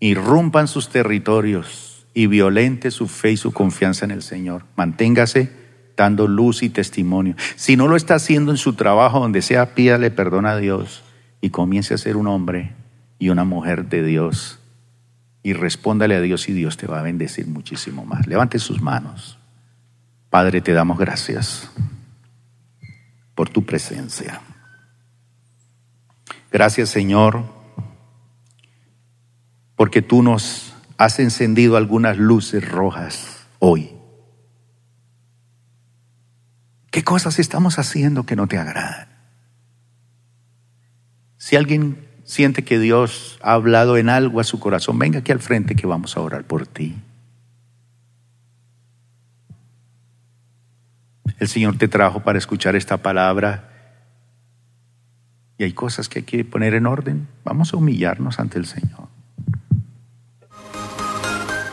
irrumpa en sus territorios y violente su fe y su confianza en el Señor. Manténgase dando luz y testimonio. Si no lo está haciendo en su trabajo, donde sea, pídale perdón a Dios y comience a ser un hombre y una mujer de Dios. Y respóndale a Dios y Dios te va a bendecir muchísimo más. Levante sus manos. Padre, te damos gracias por tu presencia. Gracias, Señor, porque tú nos has encendido algunas luces rojas hoy. ¿Qué cosas estamos haciendo que no te agradan? Si alguien siente que Dios ha hablado en algo a su corazón, venga aquí al frente que vamos a orar por ti. El Señor te trajo para escuchar esta palabra y hay cosas que hay que poner en orden. Vamos a humillarnos ante el Señor.